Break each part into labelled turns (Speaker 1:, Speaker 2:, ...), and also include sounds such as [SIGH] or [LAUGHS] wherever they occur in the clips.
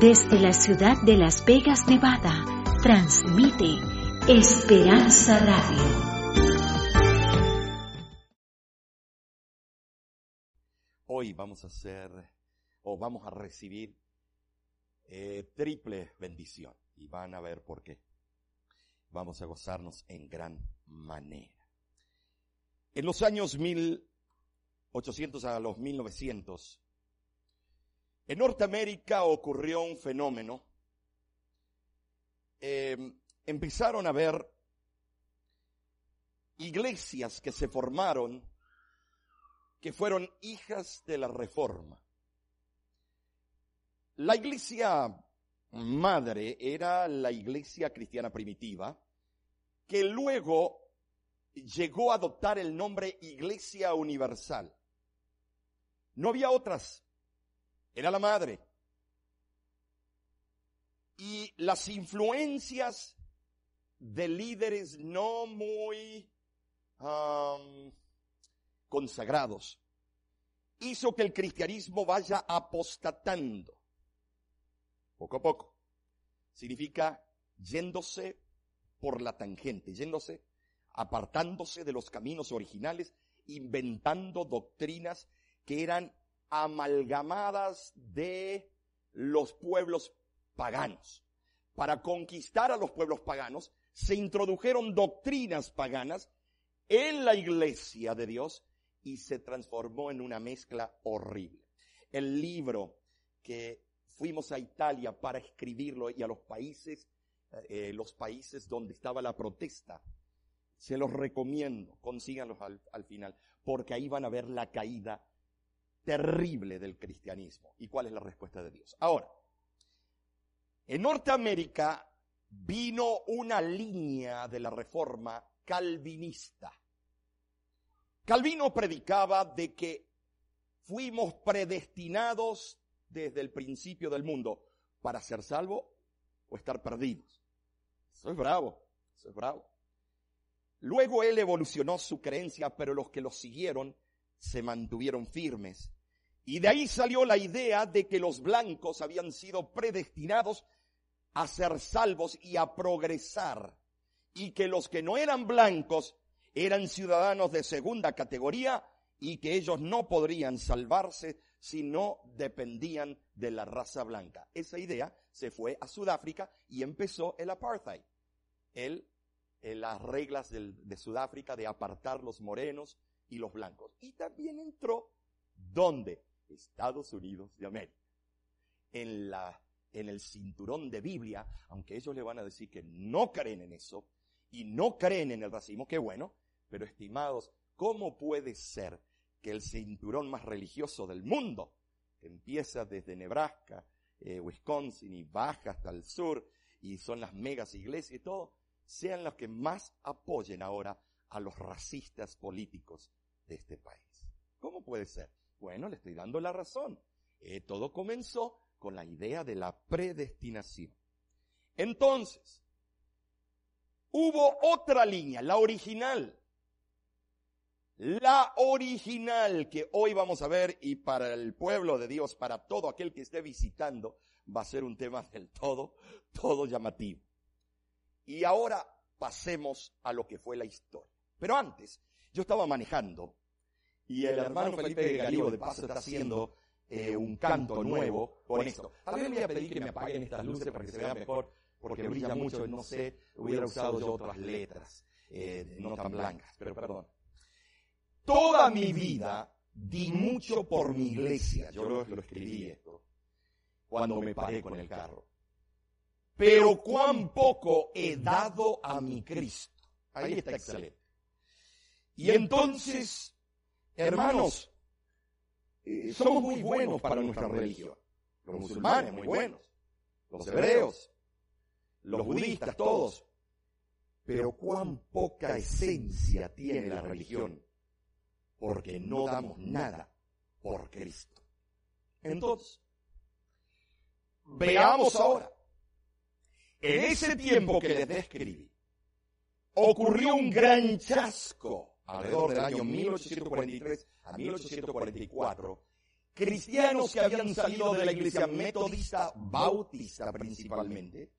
Speaker 1: Desde la ciudad de Las Vegas, Nevada, transmite Esperanza Radio.
Speaker 2: Hoy vamos a hacer o vamos a recibir eh, triple bendición y van a ver por qué. Vamos a gozarnos en gran manera. En los años 1800 a los 1900, en Norteamérica ocurrió un fenómeno. Em, empezaron a ver iglesias que se formaron que fueron hijas de la reforma. La iglesia madre era la iglesia cristiana primitiva, que luego llegó a adoptar el nombre Iglesia Universal. No había otras era la madre. Y las influencias de líderes no muy consagrados hizo que el cristianismo vaya apostatando poco a poco. Significa yéndose por la tangente, yéndose, apartándose de los caminos originales, inventando doctrinas que eran amalgamadas de los pueblos paganos. Para conquistar a los pueblos paganos, se introdujeron doctrinas paganas en la iglesia de Dios y se transformó en una mezcla horrible. El libro que fuimos a Italia para escribirlo y a los países, eh, los países donde estaba la protesta, se los recomiendo, consíganlos al, al final, porque ahí van a ver la caída terrible del cristianismo. ¿Y cuál es la respuesta de Dios? Ahora, en Norteamérica vino una línea de la reforma calvinista. Calvino predicaba de que fuimos predestinados desde el principio del mundo para ser salvos o estar perdidos. Eso es bravo, eso es bravo. Luego él evolucionó su creencia, pero los que lo siguieron se mantuvieron firmes. Y de ahí salió la idea de que los blancos habían sido predestinados a ser salvos y a progresar. Y que los que no eran blancos eran ciudadanos de segunda categoría y que ellos no podrían salvarse si no dependían de la raza blanca. Esa idea se fue a Sudáfrica y empezó el apartheid. El, las reglas de Sudáfrica de apartar los morenos y los blancos. Y también entró, ¿dónde? Estados Unidos de América. En la, en el cinturón de Biblia, aunque ellos le van a decir que no creen en eso y no creen en el racismo, qué bueno, pero estimados, ¿cómo puede ser que el cinturón más religioso del mundo, que empieza desde Nebraska, eh, Wisconsin y baja hasta el sur, y son las megas iglesias y todo, sean los que más apoyen ahora a los racistas políticos de este país. ¿Cómo puede ser? Bueno, le estoy dando la razón. Eh, todo comenzó con la idea de la predestinación. Entonces, hubo otra línea, la original. La original que hoy vamos a ver y para el pueblo de Dios, para todo aquel que esté visitando, va a ser un tema del todo, todo llamativo. Y ahora pasemos a lo que fue la historia. Pero antes, yo estaba manejando y el hermano Felipe Galigo de paso está haciendo eh, un canto nuevo con esto. Le voy a pedir que me apaguen estas luces para que se vea mejor, porque brilla mucho, no sé, hubiera usado yo otras letras, eh, no tan blancas, pero perdón. Toda mi vida di mucho por mi iglesia, yo lo, lo escribí esto, cuando me paré con el carro. Pero cuán poco he dado a mi Cristo. Ahí está excelente. Y entonces Hermanos, eh, somos muy buenos para nuestra religión. Los musulmanes, muy buenos. Los hebreos, los budistas, todos. Pero cuán poca esencia tiene la religión, porque no damos nada por Cristo. Entonces, veamos ahora. En ese tiempo que les describí, ocurrió un gran chasco alrededor del año 1843 a 1844, cristianos que habían salido de la iglesia metodista, bautista principalmente,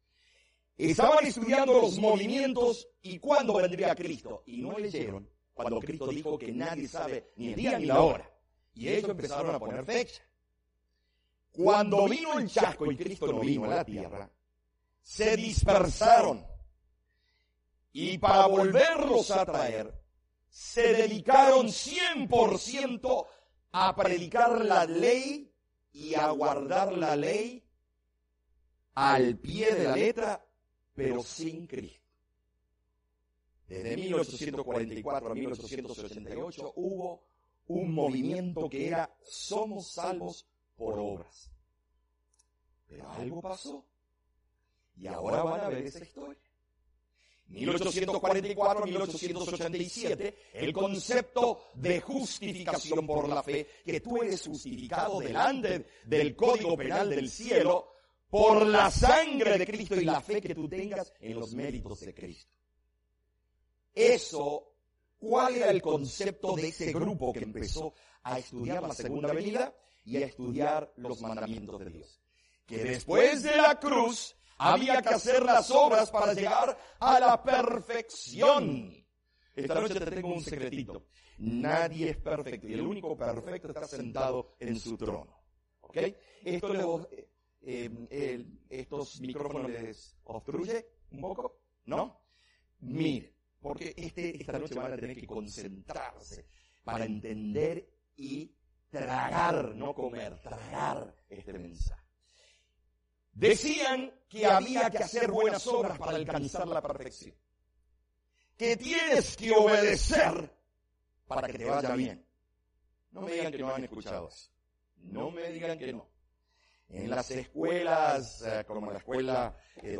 Speaker 2: estaban estudiando los movimientos y cuándo vendría Cristo. Y no leyeron cuando Cristo dijo que nadie sabe ni el día ni la hora. Y ellos empezaron a poner fecha. Cuando vino el chasco y Cristo no vino a la tierra, se dispersaron. Y para volverlos a traer, se dedicaron 100% a predicar la ley y a guardar la ley al pie de la letra, pero sin Cristo. Desde 1844 a 1888 hubo un movimiento que era somos salvos por obras. Pero algo pasó. Y ahora van a ver esa historia. 1844-1887, el concepto de justificación por la fe, que tú eres justificado delante del Código Penal del cielo por la sangre de Cristo y la fe que tú tengas en los méritos de Cristo. Eso, ¿cuál era el concepto de ese grupo que empezó a estudiar la segunda venida y a estudiar los mandamientos de Dios? Que después de la cruz, había que hacer las obras para llegar a la perfección. Esta noche te tengo un secretito. Nadie es perfecto y el único perfecto está sentado en su trono. ¿Ok? Esto eh, estos micrófonos les obstruye un poco, ¿no? Mire, porque este, esta noche van a tener que concentrarse para entender y tragar, no comer, tragar este mensaje. Decían que había que hacer buenas obras para alcanzar la perfección. Que tienes que obedecer para que te vaya bien. No me digan que no han escuchado eso. No me digan que no. En las escuelas, eh, como la escuela eh,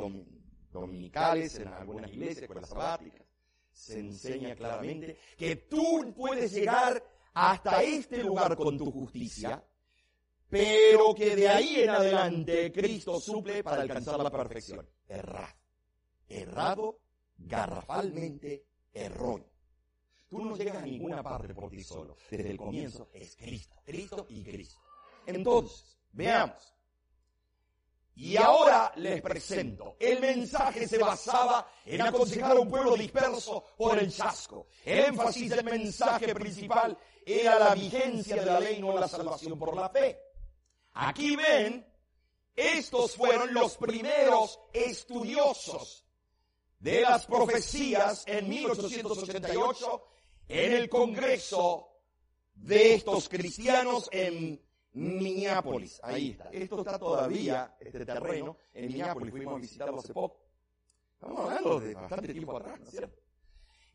Speaker 2: dominicales, en algunas iglesias, escuelas sabáticas, se enseña claramente que tú puedes llegar hasta este lugar con tu justicia, pero que de ahí en adelante Cristo suple para alcanzar la perfección. Errado. Errado, garrafalmente erróneo. Tú no llegas a ninguna parte por ti solo. Desde el comienzo es Cristo, Cristo y Cristo. Entonces, veamos. Y ahora les presento. El mensaje se basaba en aconsejar a un pueblo disperso por el chasco. El énfasis del mensaje principal era la vigencia de la ley, no la salvación por la fe. Aquí ven, estos fueron los primeros estudiosos de las profecías en 1888 en el Congreso de estos cristianos en Minneapolis. Ahí está. Esto está todavía, este terreno, en Minneapolis. Fuimos a visitarlo hace poco. Estamos hablando de bastante tiempo atrás, ¿no es cierto?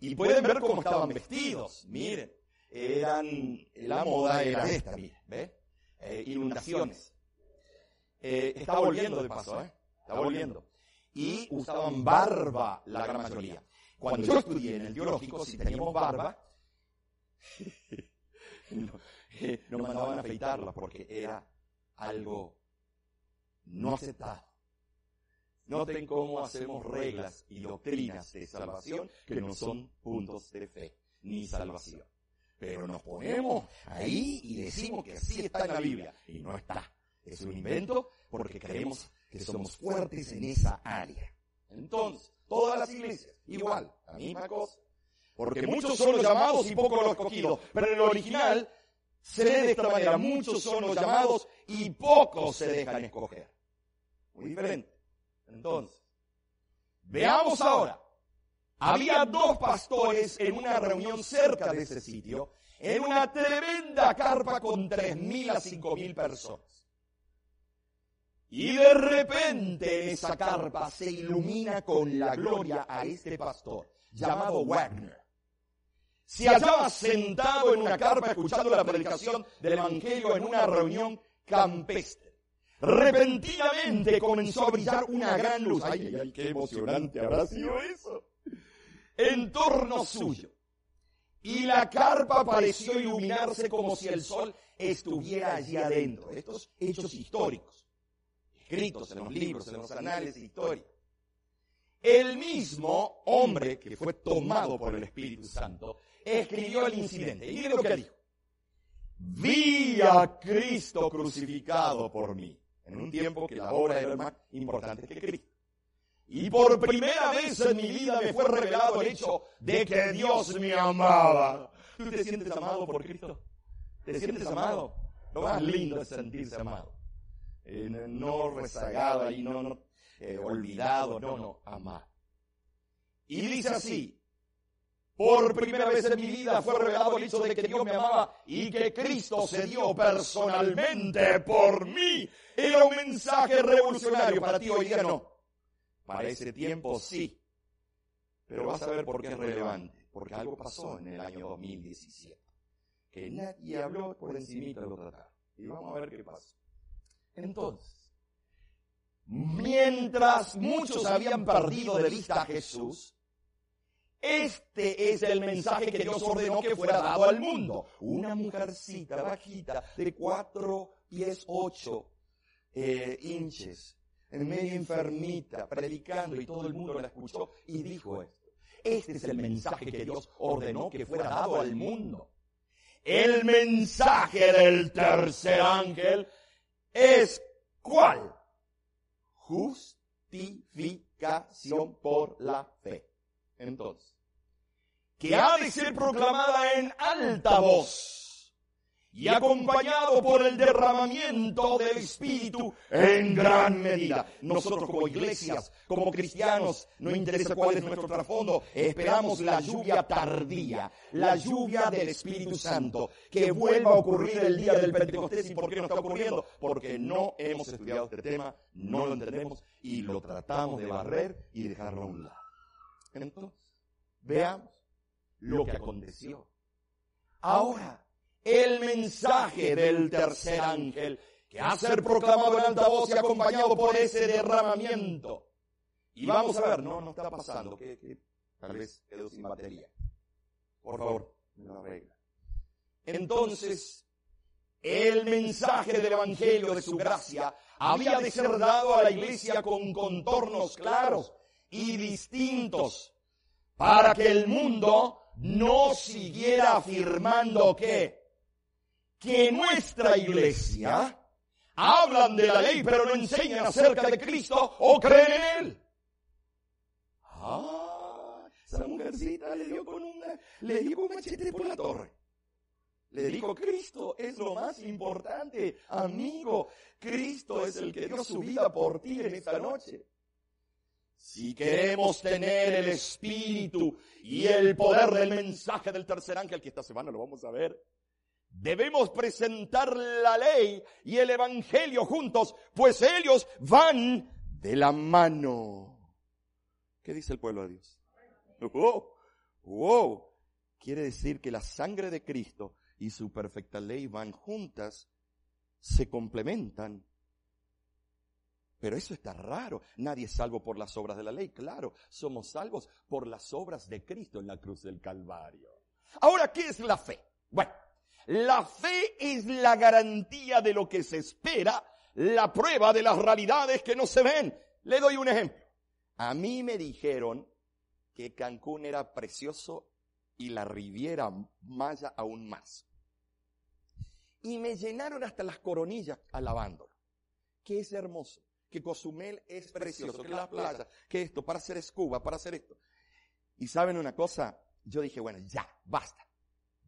Speaker 2: Y pueden ver cómo estaban vestidos. Miren, eran, la moda era esta, miren. Eh, inundaciones. Eh, está volviendo de paso, ¿eh? Está volviendo. Y usaban barba la gran mayoría. Cuando yo estudié en el biológico, si teníamos barba, [LAUGHS] nos [LAUGHS] mandaban a afeitarla porque era algo no aceptado. Noten cómo hacemos reglas y doctrinas de salvación que no son puntos de fe ni salvación. Pero nos ponemos ahí y decimos que así está en la Biblia. Y no está. Es un invento porque creemos que somos fuertes en esa área. Entonces, todas las iglesias, igual, la misma cosa. Porque muchos son los llamados y pocos los escogidos. Pero en el original se lee de esta manera. Muchos son los llamados y pocos se dejan escoger. Muy diferente. Entonces, veamos ahora había dos pastores en una reunión cerca de ese sitio, en una tremenda carpa con tres mil a cinco mil personas. Y de repente en esa carpa se ilumina con la gloria a este pastor, llamado Wagner. Se hallaba sentado en una carpa escuchando la predicación del Evangelio en una reunión campestre. Repentinamente comenzó a brillar una gran luz. ¡Ay, ay, ay! ¡Qué emocionante habrá sido eso! En torno suyo. Y la carpa pareció iluminarse como si el sol estuviera allí adentro. Estos hechos históricos, escritos en los libros, en los anales de historia. El mismo hombre que fue tomado por el Espíritu Santo escribió el incidente. Y miren lo que dijo. vi a Cristo crucificado por mí. En un tiempo que la obra era más importante que Cristo. Y por primera vez en mi vida me fue revelado el hecho de que Dios me amaba. ¿Tú te sientes amado por Cristo? ¿Te sientes amado? Lo más lindo es sentirse amado. Eh, no rezagado y no, no eh, olvidado, no, no, amado. Y dice así, por primera vez en mi vida fue revelado el hecho de que Dios me amaba y que Cristo se dio personalmente por mí. Era un mensaje revolucionario. Para ti hoy día no. Para ese tiempo sí. Pero vas a ver por qué es relevante. Porque algo pasó en el año 2017. Que nadie habló por encima de lo tratado. Y vamos a ver qué pasó. Entonces, mientras muchos habían perdido de vista a Jesús, este es el mensaje que Dios ordenó que fuera dado al mundo. Una mujercita bajita de cuatro pies ocho eh, inches, en medio enfermita, predicando y todo el mundo la escuchó y dijo esto. Este es el mensaje que Dios ordenó que fuera dado al mundo. El mensaje del tercer ángel es ¿cuál? Justificación por la fe. Entonces, que ha de ser proclamada en alta voz y acompañado por el derramamiento del Espíritu en gran medida. Nosotros como iglesias, como cristianos, no interesa cuál es nuestro trasfondo, esperamos la lluvia tardía, la lluvia del Espíritu Santo, que vuelva a ocurrir el día del Pentecostés. ¿Y por qué no está ocurriendo? Porque no hemos estudiado este tema, no lo entendemos y lo tratamos de barrer y dejarlo a un lado. Entonces, veamos lo que aconteció. Ahora, el mensaje del tercer ángel, que ha ser proclamado en alta voz y acompañado por ese derramamiento. Y vamos a ver, no, no está pasando, que, tal vez quedó sin batería. Por favor, me lo arregla. Entonces, el mensaje del Evangelio de su gracia había de ser dado a la iglesia con contornos claros y distintos para que el mundo no siguiera afirmando que que nuestra iglesia hablan de la ley pero no enseñan acerca de Cristo o creen en Él. Ah, esa mujercita le dio con una, le dio un machete por la torre. Le dijo, Cristo es lo más importante, amigo. Cristo es el que dio su vida por ti en esta noche. Si queremos tener el espíritu y el poder del mensaje del tercer ángel, que esta semana lo vamos a ver, Debemos presentar la ley y el evangelio juntos, pues ellos van de la mano. ¿Qué dice el pueblo de Dios? Wow, wow. Quiere decir que la sangre de Cristo y su perfecta ley van juntas, se complementan. Pero eso está raro. Nadie es salvo por las obras de la ley. Claro, somos salvos por las obras de Cristo en la cruz del Calvario. Ahora, ¿qué es la fe? Bueno, la fe es la garantía de lo que se espera, la prueba de las realidades que no se ven. Le doy un ejemplo. A mí me dijeron que Cancún era precioso y la Riviera Maya aún más. Y me llenaron hasta las coronillas alabándolo. Que es hermoso, que Cozumel es precioso, que la playa, que esto, para hacer escuba, para hacer esto. Y saben una cosa, yo dije, bueno, ya, basta.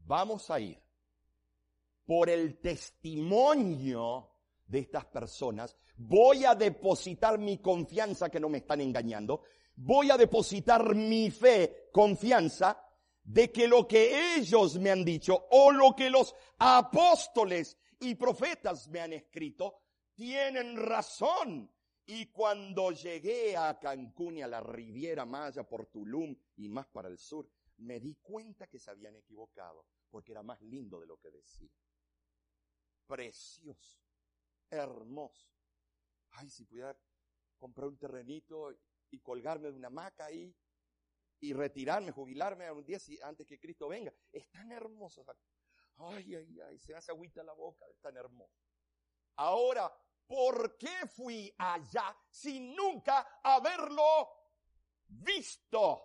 Speaker 2: Vamos a ir por el testimonio de estas personas, voy a depositar mi confianza que no me están engañando, voy a depositar mi fe, confianza, de que lo que ellos me han dicho o lo que los apóstoles y profetas me han escrito, tienen razón. Y cuando llegué a Cancún y a la Riviera Maya por Tulum y más para el sur, me di cuenta que se habían equivocado, porque era más lindo de lo que decía precioso, hermoso. Ay, si pudiera comprar un terrenito y colgarme de una hamaca ahí y retirarme, jubilarme un día antes que Cristo venga. Es tan hermoso. Ay, ay, ay, se hace agüita la boca, es tan hermoso. Ahora, ¿por qué fui allá sin nunca haberlo visto?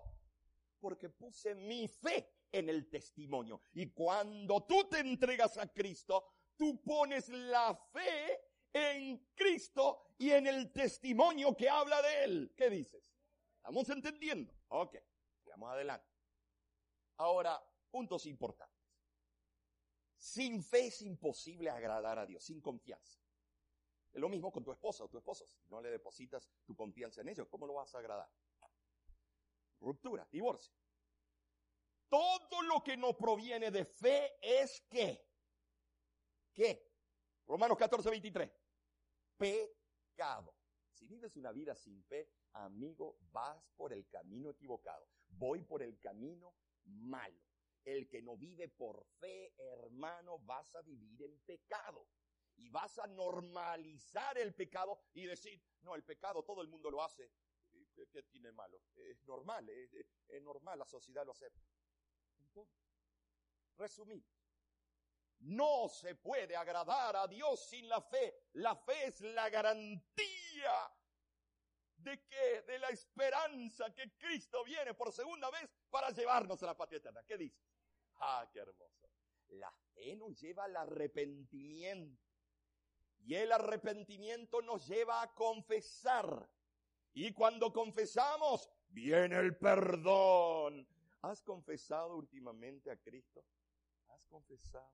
Speaker 2: Porque puse mi fe en el testimonio. Y cuando tú te entregas a Cristo, tú pones la fe en Cristo y en el testimonio que habla de Él. ¿Qué dices? ¿Estamos entendiendo? Ok, vamos adelante. Ahora, puntos importantes. Sin fe es imposible agradar a Dios, sin confianza. Es lo mismo con tu esposa o tu esposo. Si no le depositas tu confianza en ellos, ¿cómo lo vas a agradar? Ruptura, divorcio. Todo lo que no proviene de fe es que, ¿qué? Romanos 14, 23. Pecado. Si vives una vida sin fe, amigo, vas por el camino equivocado. Voy por el camino malo. El que no vive por fe, hermano, vas a vivir en pecado y vas a normalizar el pecado y decir, no, el pecado todo el mundo lo hace. ¿Qué, tiene malo? Es normal, es, normal, la sociedad lo acepta. Resumir, no se puede agradar a Dios sin la fe. La fe es la garantía de que, de la esperanza que Cristo viene por segunda vez para llevarnos a la patria eterna. ¿Qué dice? Ah, qué hermoso. La fe nos lleva al arrepentimiento. Y el arrepentimiento nos lleva a confesar. Y cuando confesamos, viene el perdón. ¿Has confesado últimamente a Cristo? ¿Has confesado?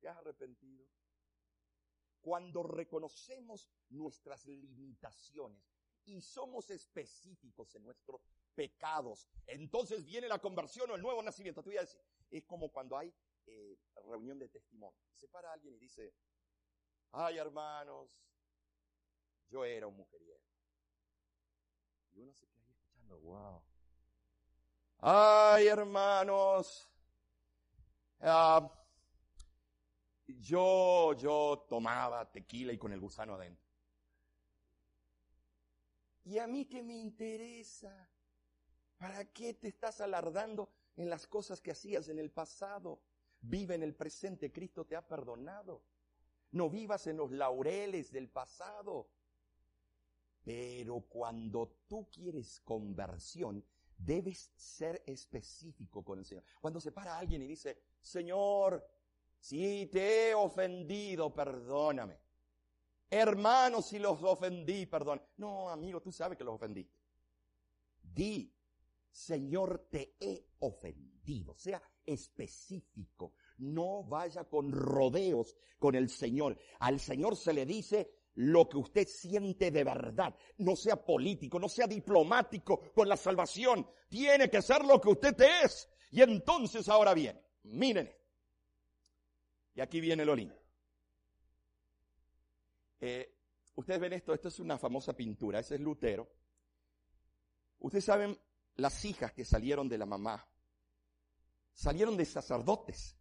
Speaker 2: ¿Te has arrepentido? Cuando reconocemos nuestras limitaciones y somos específicos en nuestros pecados, entonces viene la conversión o el nuevo nacimiento. Te voy a decir, es como cuando hay eh, reunión de testimonio. Se para alguien y dice, ay hermanos, yo era un mujeriego. Y uno se queda ahí escuchando, wow. Ay hermanos, ah, yo, yo tomaba tequila y con el gusano adentro. ¿Y a mí qué me interesa? ¿Para qué te estás alardando en las cosas que hacías en el pasado? Vive en el presente, Cristo te ha perdonado. No vivas en los laureles del pasado. Pero cuando tú quieres conversión, debes ser específico con el Señor. Cuando se para alguien y dice, Señor, si te he ofendido, perdóname. Hermano, si los ofendí, perdón. No, amigo, tú sabes que los ofendiste. Di, Señor, te he ofendido. Sea específico. No vaya con rodeos con el Señor. Al Señor se le dice lo que usted siente de verdad. No sea político, no sea diplomático con la salvación. Tiene que ser lo que usted es. Y entonces ahora bien, miren. Y aquí viene lo lindo. Eh, ustedes ven esto, esto es una famosa pintura, ese es Lutero. Ustedes saben, las hijas que salieron de la mamá, salieron de sacerdotes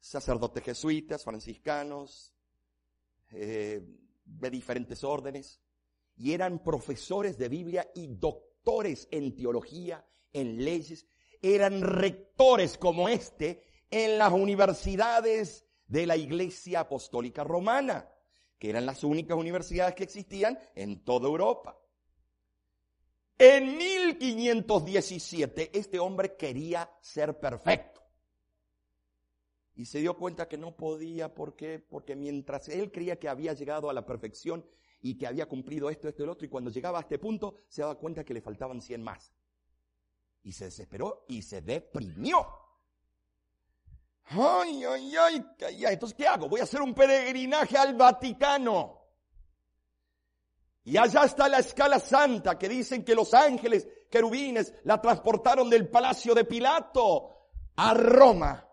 Speaker 2: sacerdotes jesuitas, franciscanos, eh, de diferentes órdenes, y eran profesores de Biblia y doctores en teología, en leyes, eran rectores como este en las universidades de la Iglesia Apostólica Romana, que eran las únicas universidades que existían en toda Europa. En 1517 este hombre quería ser perfecto. Y se dio cuenta que no podía, ¿por qué? Porque mientras él creía que había llegado a la perfección y que había cumplido esto, esto y el otro, y cuando llegaba a este punto, se daba cuenta que le faltaban 100 más. Y se desesperó y se deprimió. Ay, ay, ay, entonces ¿qué hago? Voy a hacer un peregrinaje al Vaticano. Y allá está la escala santa que dicen que los ángeles querubines la transportaron del palacio de Pilato a Roma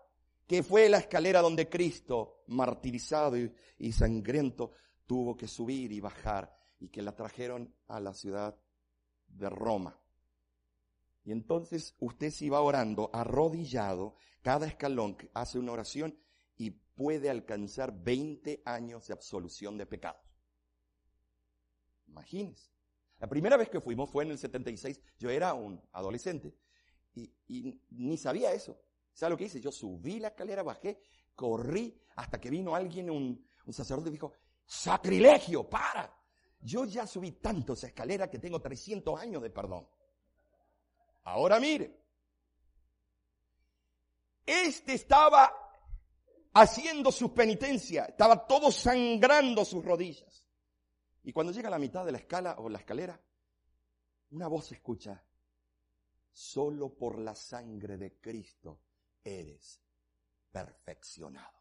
Speaker 2: que fue la escalera donde Cristo, martirizado y, sangriento, tuvo que subir y bajar y que la trajeron a la ciudad de Roma. Y entonces usted se va orando arrodillado, cada escalón hace una oración y puede alcanzar 20 años de absolución de pecados. Imagínense. La primera vez que fuimos fue en el 76, yo era un adolescente y ni sabía eso. ¿Sabes lo que hice? Yo subí la escalera, bajé, corrí hasta que vino alguien, un, sacerdote, y dijo, sacrilegio, para. Yo ya subí tanto esa escalera que tengo 300 años de perdón. Ahora mire, Este estaba haciendo su penitencia, estaba todo sangrando sus rodillas. Y cuando llega a la mitad de la escala o la escalera, una voz escucha, solo por la sangre de Cristo eres perfeccionado.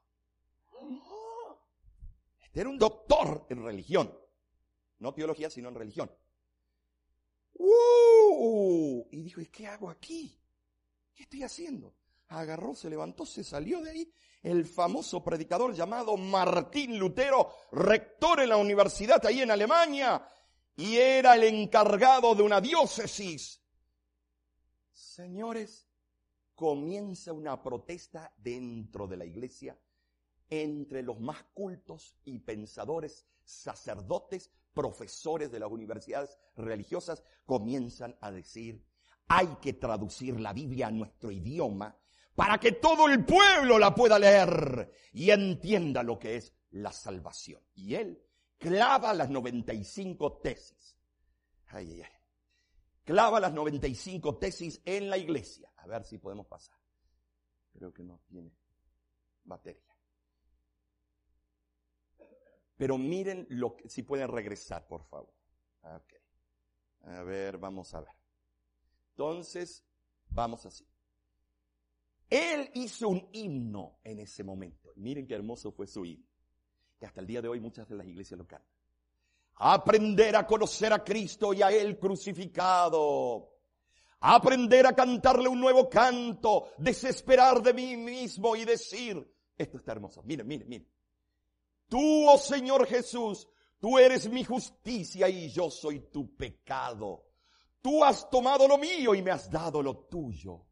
Speaker 2: Este era un doctor en religión, no teología, sino en religión. Y dijo, ¿y qué hago aquí? ¿Qué estoy haciendo? Agarró, se levantó, se salió de ahí. El famoso predicador llamado Martín Lutero, rector en la universidad ahí en Alemania, y era el encargado de una diócesis. Señores, comienza una protesta dentro de la iglesia entre los más cultos y pensadores, sacerdotes, profesores de las universidades religiosas, comienzan a decir, hay que traducir la Biblia a nuestro idioma para que todo el pueblo la pueda leer y entienda lo que es la salvación. Y él clava las 95 tesis. Ay, ay, ay. Clava las 95 tesis en la iglesia. A ver si podemos pasar. Creo que no tiene batería. Pero miren lo que, si pueden regresar, por favor. Okay. A ver, vamos a ver. Entonces, vamos así. Él hizo un himno en ese momento. Miren qué hermoso fue su himno. Que hasta el día de hoy muchas de las iglesias lo cantan. Aprender a conocer a Cristo y a Él crucificado. Aprender a cantarle un nuevo canto. Desesperar de mí mismo y decir, esto está hermoso. Miren, miren, miren. Tú, oh Señor Jesús, tú eres mi justicia y yo soy tu pecado. Tú has tomado lo mío y me has dado lo tuyo.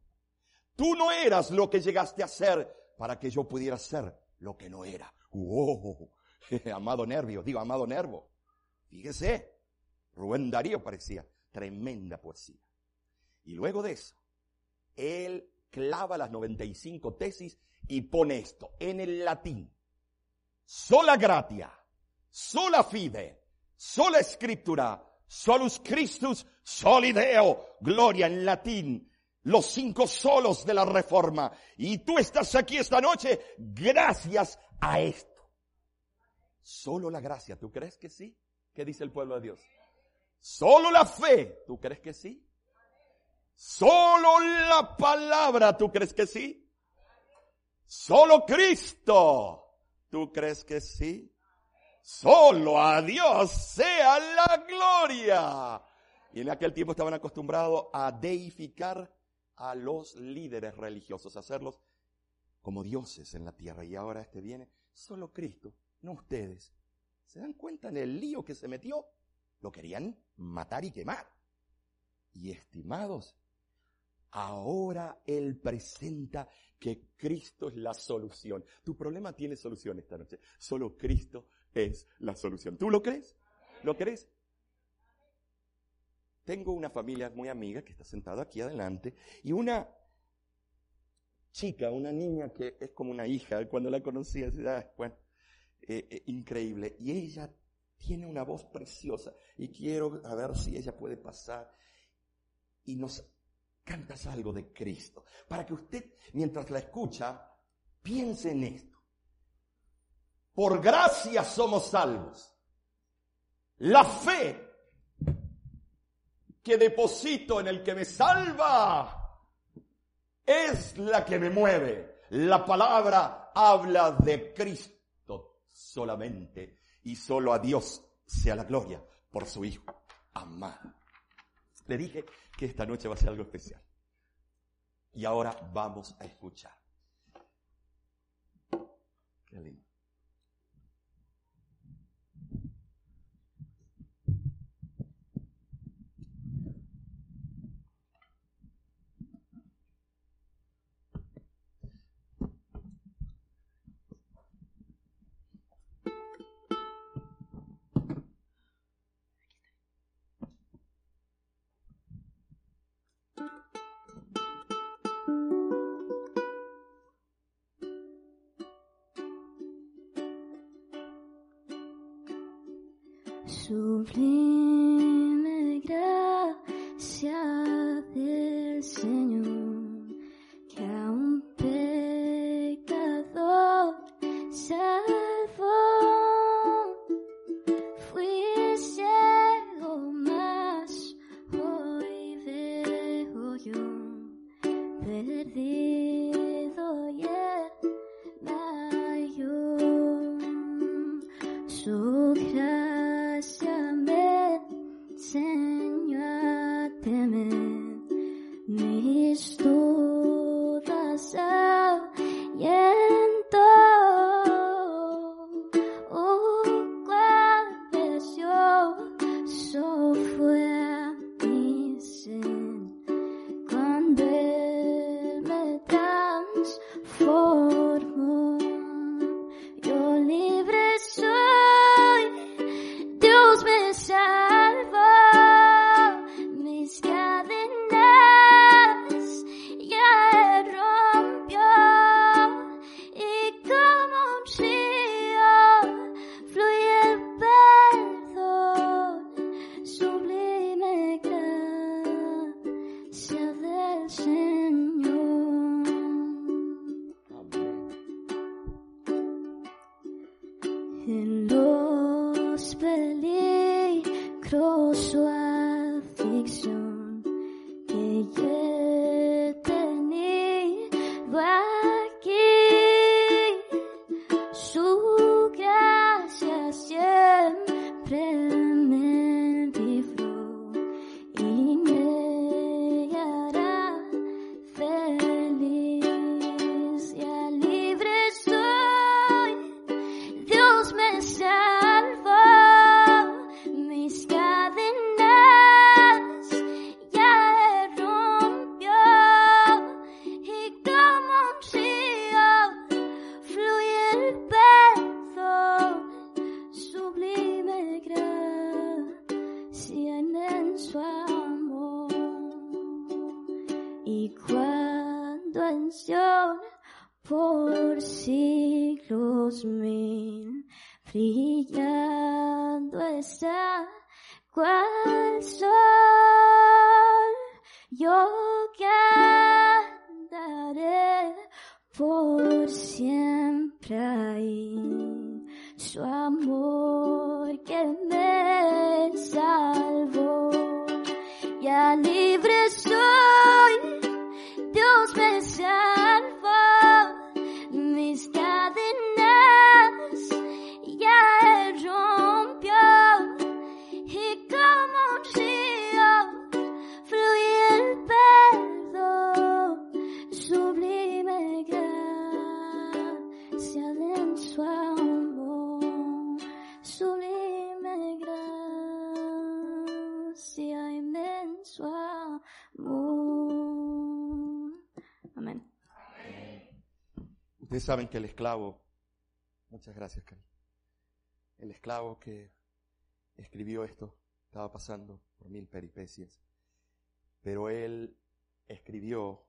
Speaker 2: Tú no eras lo que llegaste a ser para que yo pudiera ser lo que no era. ¡Wow! [LAUGHS] amado Nervio, digo, amado Nervo. Fíjese, Rubén Darío parecía tremenda poesía. Y luego de eso, él clava las 95 tesis y pone esto en el latín. Sola gratia, sola fide, sola escritura, solus Christus, solideo, gloria en latín, los cinco solos de la reforma. Y tú estás aquí esta noche gracias a esto. Solo la gracia, ¿tú crees que sí? ¿Qué dice el pueblo de Dios? Solo la fe, ¿tú crees que sí? Solo la palabra, ¿tú crees que sí? Solo Cristo, ¿tú crees que sí? Solo a Dios sea la gloria. Y en aquel tiempo estaban acostumbrados a deificar a los líderes religiosos, hacerlos como dioses en la tierra. Y ahora este viene, solo Cristo, no ustedes. ¿Se dan cuenta en el lío que se metió? Lo querían matar y quemar. Y estimados, ahora Él presenta que Cristo es la solución. Tu problema tiene solución esta noche. Solo Cristo es la solución. ¿Tú lo crees? ¿Lo crees? Tengo una familia muy amiga que está sentada aquí adelante y una chica, una niña que es como una hija, cuando la conocí, ah, bueno, eh, eh, increíble. Y ella tiene una voz preciosa y quiero a ver si ella puede pasar y nos cantas algo de Cristo, para que usted, mientras la escucha, piense en esto. Por gracia somos salvos. La fe que deposito en el que me salva es la que me mueve. La palabra habla de Cristo solamente y solo a Dios sea la gloria por su Hijo amado. Le dije que esta noche va a ser algo especial. Y ahora vamos a escuchar. Qué lindo.
Speaker 3: Sublime cual sol, yo cantaré por siempre ahí. Su amor que me salvó. Ya libre soy, Dios me salvó,
Speaker 2: Ustedes saben que el esclavo, muchas gracias, Cari. El esclavo que escribió esto estaba pasando por mil peripecias, pero él escribió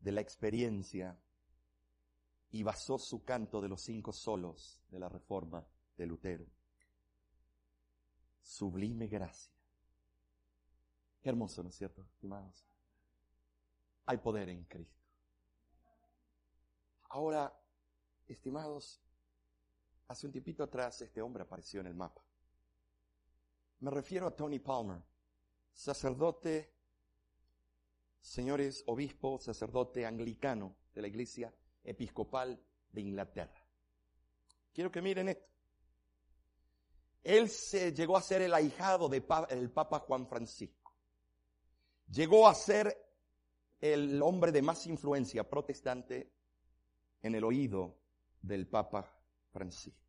Speaker 2: de la experiencia y basó su canto de los cinco solos de la reforma de Lutero. Sublime gracia. Qué hermoso, ¿no es cierto, estimados? Hay poder en Cristo. Ahora, estimados, hace un tiempito atrás este hombre apareció en el mapa. Me refiero a Tony Palmer, sacerdote, señores obispo, sacerdote anglicano de la iglesia episcopal de Inglaterra. Quiero que miren esto. Él se llegó a ser el ahijado del Papa Juan Francisco. Llegó a ser el hombre de más influencia protestante en el oído del Papa Francisco.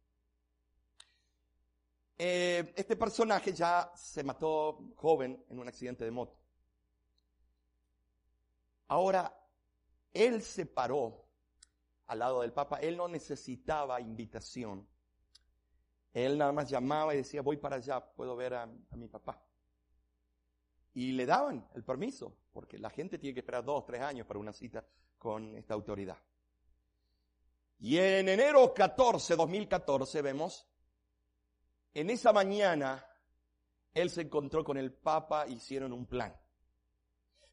Speaker 2: Eh, este personaje ya se mató joven en un accidente de moto. Ahora, él se paró al lado del Papa, él no necesitaba invitación. Él nada más llamaba y decía, voy para allá, puedo ver a, a mi papá. Y le daban el permiso, porque la gente tiene que esperar dos, tres años para una cita con esta autoridad. Y en enero 14, 2014, vemos, en esa mañana, él se encontró con el Papa, hicieron un plan.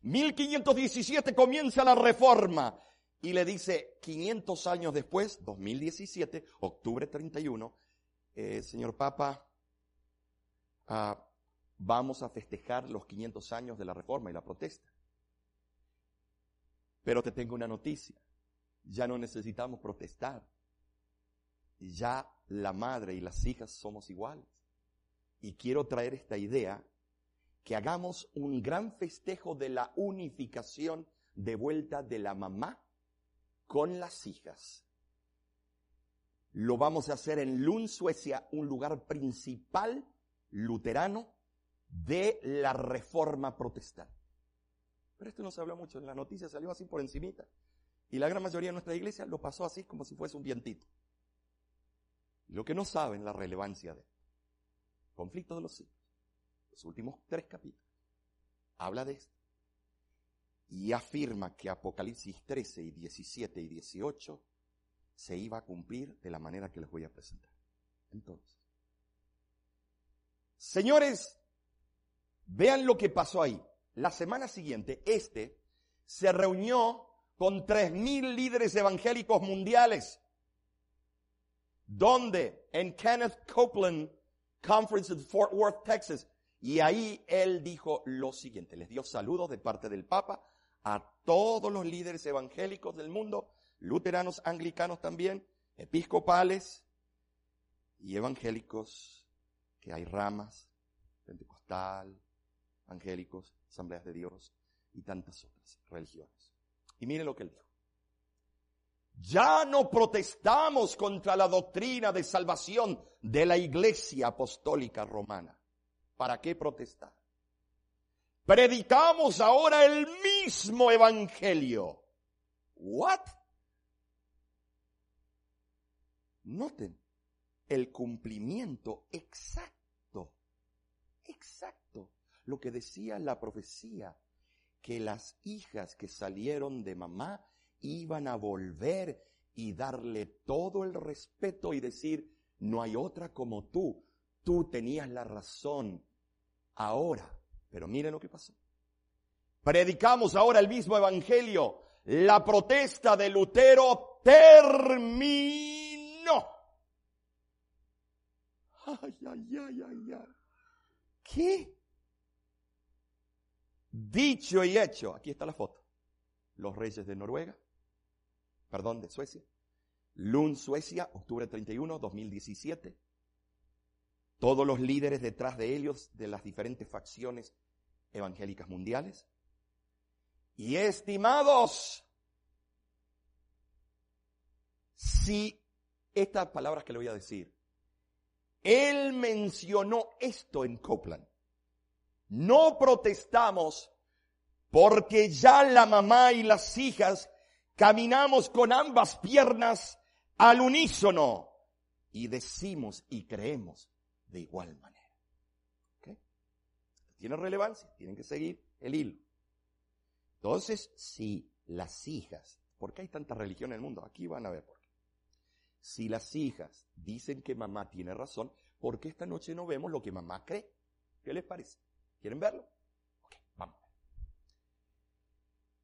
Speaker 2: 1517 comienza la reforma y le dice 500 años después, 2017, octubre 31, eh, señor Papa, ah, vamos a festejar los 500 años de la reforma y la protesta. Pero te tengo una noticia, ya no necesitamos protestar, ya la madre y las hijas somos iguales. Y quiero traer esta idea que hagamos un gran festejo de la unificación de vuelta de la mamá con las hijas. Lo vamos a hacer en Lund, Suecia, un lugar principal luterano de la reforma protestante. Pero esto no se habla mucho, en la noticia salió así por encimita. Y la gran mayoría de nuestra iglesia lo pasó así como si fuese un vientito. Lo que no saben la relevancia de conflicto de los siglos, los últimos tres capítulos, habla de esto. Y afirma que Apocalipsis 13 y 17 y 18 se iba a cumplir de la manera que les voy a presentar. Entonces, señores, vean lo que pasó ahí. La semana siguiente, este se reunió con tres mil líderes evangélicos mundiales. ¿Dónde? En Kenneth Copeland Conference in Fort Worth, Texas. Y ahí él dijo lo siguiente, les dio saludos de parte del Papa a todos los líderes evangélicos del mundo, luteranos, anglicanos también, episcopales y evangélicos, que hay ramas, pentecostal, evangélicos, asambleas de Dios y tantas otras religiones. Y miren lo que él dijo. Ya no protestamos contra la doctrina de salvación de la iglesia apostólica romana. ¿Para qué protestar? Predicamos ahora el mismo evangelio. What? Noten el cumplimiento exacto, exacto, lo que decía la profecía, que las hijas que salieron de mamá iban a volver y darle todo el respeto y decir, no hay otra como tú, tú tenías la razón. Ahora, pero miren lo que pasó. Predicamos ahora el mismo evangelio. La protesta de Lutero terminó. Ay, ay, ay, ay, ay. ¿Qué? Dicho y hecho. Aquí está la foto. Los reyes de Noruega, perdón, de Suecia. Lund, Suecia, octubre 31, 2017. Todos los líderes detrás de ellos de las diferentes facciones evangélicas mundiales. Y estimados, si estas palabras que le voy a decir, él mencionó esto en Copeland. No protestamos porque ya la mamá y las hijas caminamos con ambas piernas al unísono y decimos y creemos de igual manera. Tiene relevancia, tienen que seguir el hilo. Entonces, si las hijas, ¿por qué hay tanta religión en el mundo? Aquí van a ver por qué. Si las hijas dicen que mamá tiene razón, ¿por qué esta noche no vemos lo que mamá cree? ¿Qué les parece? ¿Quieren verlo? Ok, vamos.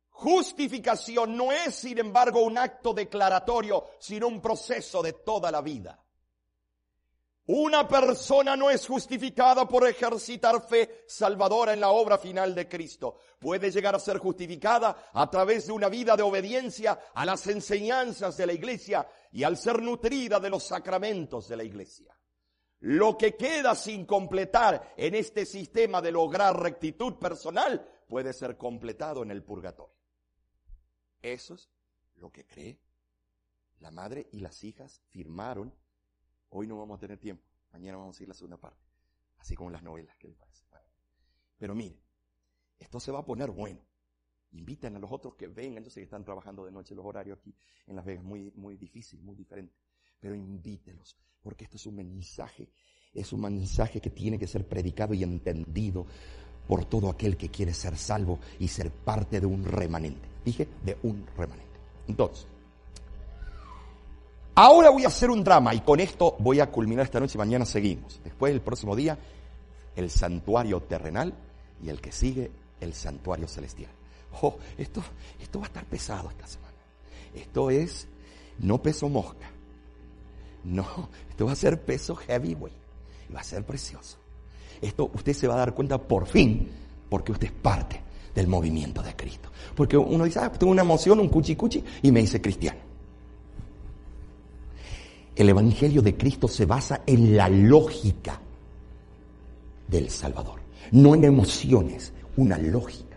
Speaker 2: Justificación no es, sin embargo, un acto declaratorio, sino un proceso de toda la vida. Una persona no es justificada por ejercitar fe salvadora en la obra final de Cristo. Puede llegar a ser justificada a través de una vida de obediencia a las enseñanzas de la iglesia y al ser nutrida de los sacramentos de la iglesia. Lo que queda sin completar en este sistema de lograr rectitud personal puede ser completado en el purgatorio. Eso es lo que cree la madre y las hijas firmaron Hoy no vamos a tener tiempo. Mañana vamos a ir a la segunda parte. Así como las novelas, ¿qué les parece? Pero miren, esto se va a poner bueno. Inviten a los otros que vengan. Yo sé que están trabajando de noche los horarios aquí en Las Vegas. Muy, muy difícil, muy diferente. Pero invítelos. Porque esto es un mensaje. Es un mensaje que tiene que ser predicado y entendido por todo aquel que quiere ser salvo y ser parte de un remanente. Dije, de un remanente. Entonces, Ahora voy a hacer un drama y con esto voy a culminar esta noche y mañana seguimos. Después, el próximo día, el santuario terrenal y el que sigue, el santuario celestial. Oh, esto, esto va a estar pesado esta semana. Esto es, no peso mosca. No, esto va a ser peso heavyweight. Y va a ser precioso. Esto usted se va a dar cuenta por fin, porque usted es parte del movimiento de Cristo. Porque uno dice, ah, tengo una emoción, un cuchi cuchi, y me dice cristiano. El Evangelio de Cristo se basa en la lógica del Salvador, no en emociones, una lógica.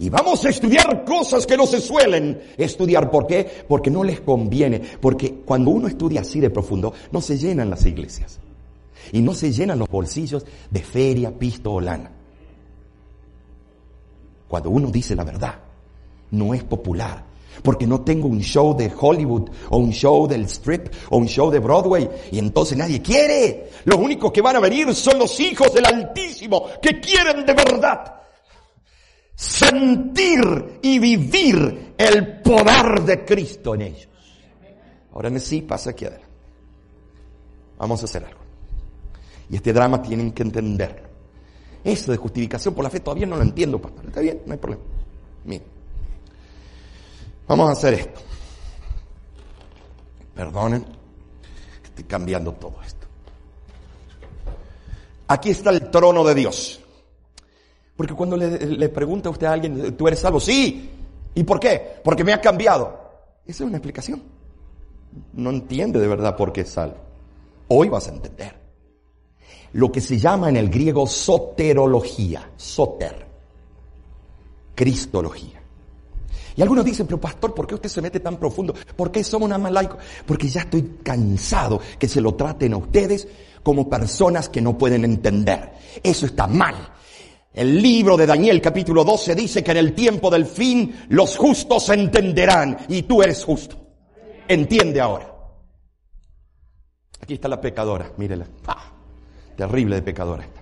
Speaker 2: Y vamos a estudiar cosas que no se suelen estudiar. ¿Por qué? Porque no les conviene. Porque cuando uno estudia así de profundo, no se llenan las iglesias. Y no se llenan los bolsillos de feria, pisto o lana. Cuando uno dice la verdad, no es popular. Porque no tengo un show de Hollywood o un show del strip o un show de Broadway y entonces nadie quiere. Los únicos que van a venir son los hijos del Altísimo que quieren de verdad sentir y vivir el poder de Cristo en ellos. Ahora sí, pasa aquí adelante. Vamos a hacer algo. Y este drama tienen que entenderlo. Eso de justificación por la fe todavía no lo entiendo, pastor. Está bien, no hay problema. Miren. Vamos a hacer esto. Perdonen, estoy cambiando todo esto. Aquí está el trono de Dios. Porque cuando le, pregunta usted a alguien, ¿tú eres salvo? Sí. ¿Y por qué? Porque me ha cambiado. Esa es una explicación. No entiende de verdad por qué es salvo. Hoy vas a entender. Lo que se llama en el griego soterología, soter, cristología. Y algunos dicen, pero pastor, ¿por qué usted se mete tan profundo? ¿Por qué somos más laicos? Porque ya estoy cansado que se lo traten a ustedes como personas que no pueden entender. Eso está mal. El libro de Daniel capítulo 12 dice que en el tiempo del fin los justos entenderán y tú eres justo. Entiende ahora. Aquí está la pecadora, mírela. Ah, terrible de pecadora esta.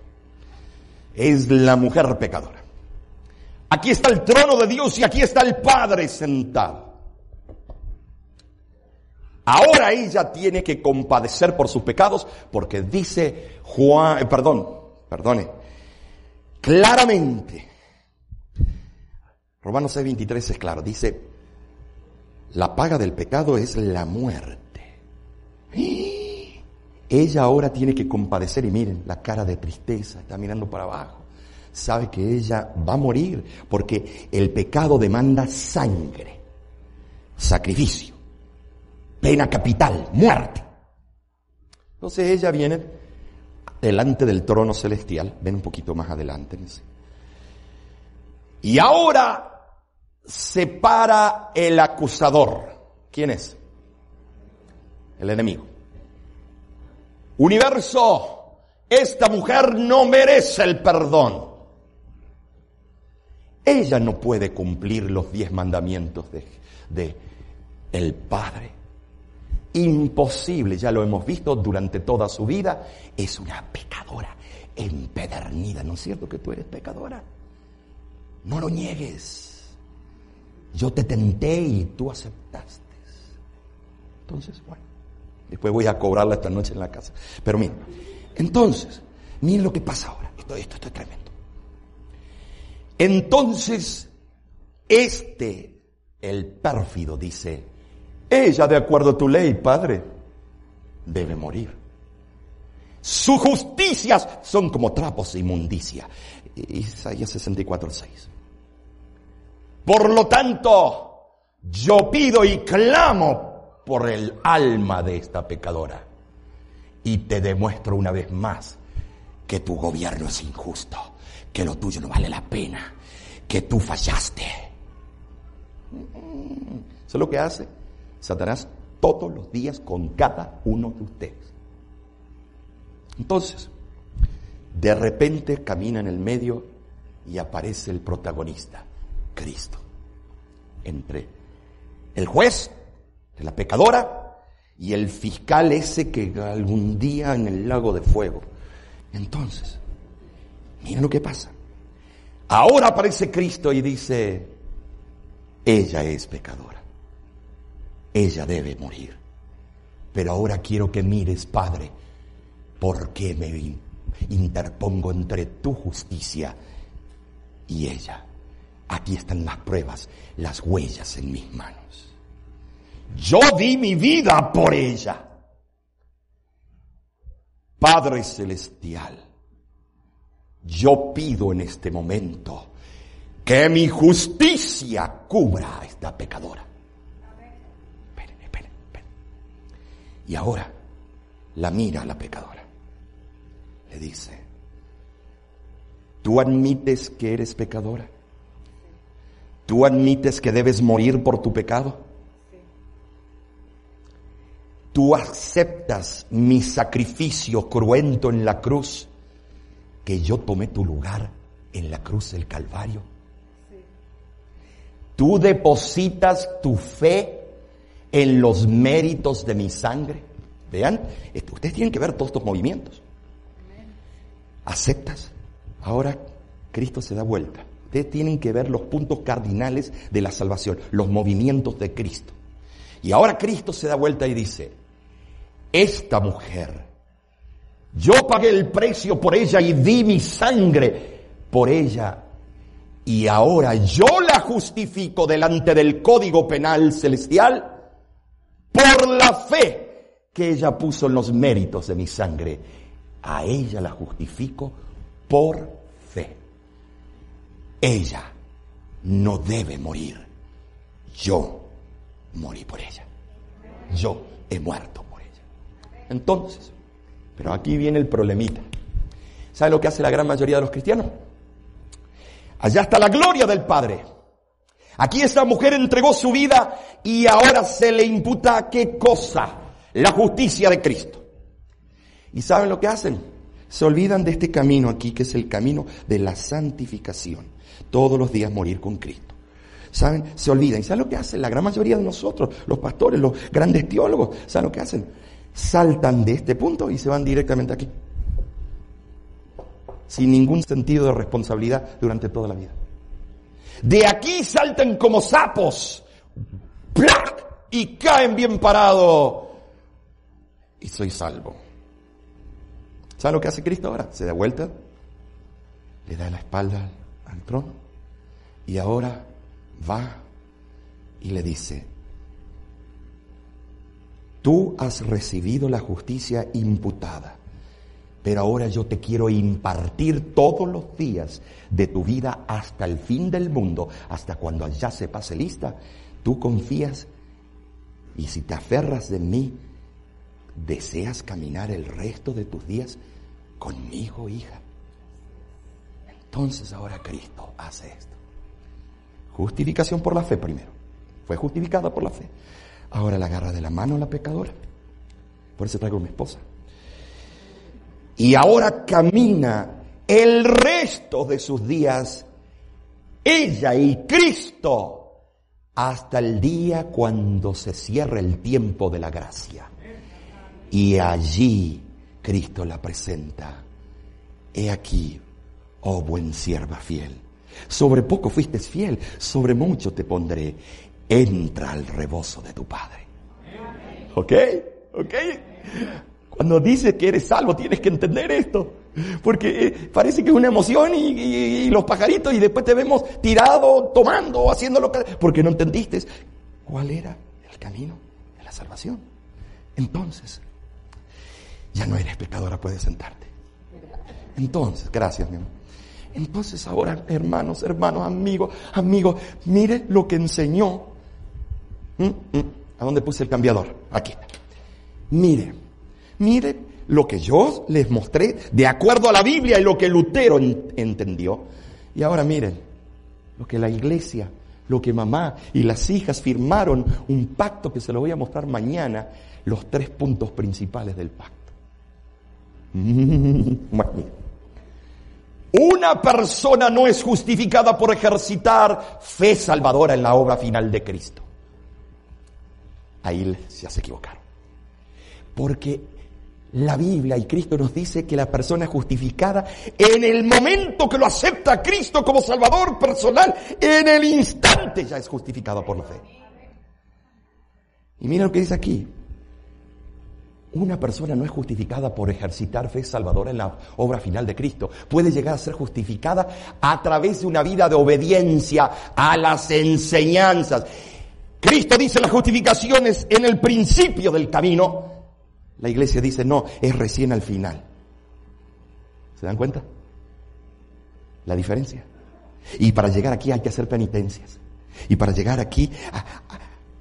Speaker 2: Es la mujer pecadora. Aquí está el trono de Dios y aquí está el Padre sentado. Ahora ella tiene que compadecer por sus pecados porque dice Juan, eh, perdón, perdone, claramente. Romanos 6:23 es claro, dice, la paga del pecado es la muerte. [GASPS] Ella ahora tiene que compadecer y miren la cara de tristeza, está mirando para abajo. Sabe que ella va a morir porque el pecado demanda sangre, sacrificio, pena capital, muerte. Entonces ella viene delante del trono celestial. Ven un poquito más adelante. Y ahora se para el acusador. ¿Quién es? El enemigo. Universo, esta mujer no merece el perdón. Ella no puede cumplir los diez mandamientos de, de el Padre imposible, ya lo hemos visto durante toda su vida, es una pecadora empedernida. ¿No es cierto que tú eres pecadora? No lo niegues. Yo te tenté y tú aceptaste. Entonces, bueno, después voy a cobrarla esta noche en la casa. Pero miren, entonces, miren lo que pasa ahora. Esto, esto, esto es tremendo. Entonces, este, el pérfido, dice, ella, de acuerdo a tu ley, Padre, debe morir. Sus justicias son como trapos de inmundicia. Isaías 64, 6. Por lo tanto, yo pido y clamo por el alma de esta pecadora. Y te demuestro una vez más que tu gobierno es injusto, que lo tuyo no vale la pena, que tú fallaste. ¿Eso es lo que hace? Satanás todos los días con cada uno de ustedes. Entonces, de repente camina en el medio y aparece el protagonista, Cristo, entre el juez la pecadora y el fiscal ese que algún día en el lago de fuego. Entonces, miren lo que pasa. Ahora aparece Cristo y dice, ella es pecadora ella debe morir. Pero ahora quiero que mires, Padre, por qué me interpongo entre tu justicia y ella. Aquí están las pruebas, las huellas en mis manos. Yo di mi vida por ella. Padre Celestial, yo pido en este momento que mi justicia cubra a esta pecadora. Y ahora la mira a la pecadora. Le dice, ¿tú admites que eres pecadora? ¿Tú admites que debes morir por tu pecado? ¿Tú aceptas mi sacrificio cruento en la cruz? Que yo tomé tu lugar en la cruz del Calvario. ¿Tú depositas tu fe en los méritos de mi sangre? Vean, ustedes tienen que ver todos estos movimientos. ¿Aceptas? Ahora Cristo se da vuelta. Ustedes tienen que ver los puntos cardinales de la salvación, los movimientos de Cristo. Y ahora Cristo se da vuelta y dice, esta mujer, yo pagué el precio por ella y di mi sangre por ella. Y ahora yo la justifico delante del Código Penal Celestial por la fe que ella puso en los méritos de mi sangre. A ella la justifico por fe. Ella no debe morir. Yo morí por ella. Yo he muerto por ella. Entonces, pero aquí viene el problemita. ¿Sabe lo que hace la gran mayoría de los cristianos? Allá está la gloria del Padre. Aquí esta mujer entregó su vida y ahora se le imputa qué cosa? La justicia de Cristo. ¿Y saben lo que hacen? Se olvidan de este camino aquí, que es el camino de la santificación. Todos los días morir con Cristo. ¿Saben? Se olvidan. ¿Y saben lo que hacen? La gran mayoría de nosotros, los pastores, los grandes teólogos, ¿saben lo que hacen? Saltan de este punto y se van directamente aquí. Sin ningún sentido de responsabilidad durante toda la vida. De aquí saltan como sapos. ¡Plac! Y caen bien parados. Y soy salvo. ¿Saben lo que hace Cristo ahora? Se da vuelta, le da la espalda al trono y ahora va y le dice, tú has recibido la justicia imputada, pero ahora yo te quiero impartir todos los días de tu vida hasta el fin del mundo, hasta cuando allá se pase lista, tú confías y si te aferras de mí, ¿Deseas caminar el resto de tus días conmigo, hija? Entonces ahora Cristo hace esto. Justificación por la fe primero. Fue justificada por la fe. Ahora la agarra de la mano a la pecadora. Por eso traigo a mi esposa. Y ahora camina el resto de sus días, ella y Cristo, hasta el día cuando se cierra el tiempo de la gracia. Y allí Cristo la presenta. He aquí, oh buen sierva fiel. Sobre poco fuiste fiel, sobre mucho te pondré. Entra al rebozo de tu Padre. ¿Ok? ¿Ok? Cuando dices que eres salvo, tienes que entender esto. Porque eh, parece que es una emoción y, y, los pajaritos y después te vemos tirado, tomando, haciendo lo que... Porque no entendiste cuál era el camino de la salvación. Entonces, ya no eres pecadora, puedes sentarte. Entonces, gracias, mi amor. Entonces ahora, hermanos, hermanos, amigos, amigos, mire lo que enseñó. ¿Mm? ¿Mm? ¿A dónde puse el cambiador? Aquí. Mire, mire lo que yo les mostré de acuerdo a la Biblia y lo que Lutero entendió. Y ahora miren, lo que la iglesia, lo que mamá y las hijas firmaron, un pacto que se lo voy a mostrar mañana, los tres puntos principales del pacto. Una persona no es justificada por ejercitar fe salvadora en la obra final de Cristo. Ahí se se equivocaron. Porque la Biblia y Cristo nos dice que la persona justificada en el momento que lo acepta a Cristo como Salvador personal, en el instante ya es justificada por la fe. Y mira lo que dice aquí. Una persona no es justificada por ejercitar fe salvadora en la obra final de Cristo. Puede llegar a ser justificada a través de una vida de obediencia a las enseñanzas. Cristo dice las justificaciones en el principio del camino. La iglesia dice no, es recién al final. ¿Se dan cuenta? La diferencia. Y para llegar aquí hay que hacer penitencias. Y para llegar aquí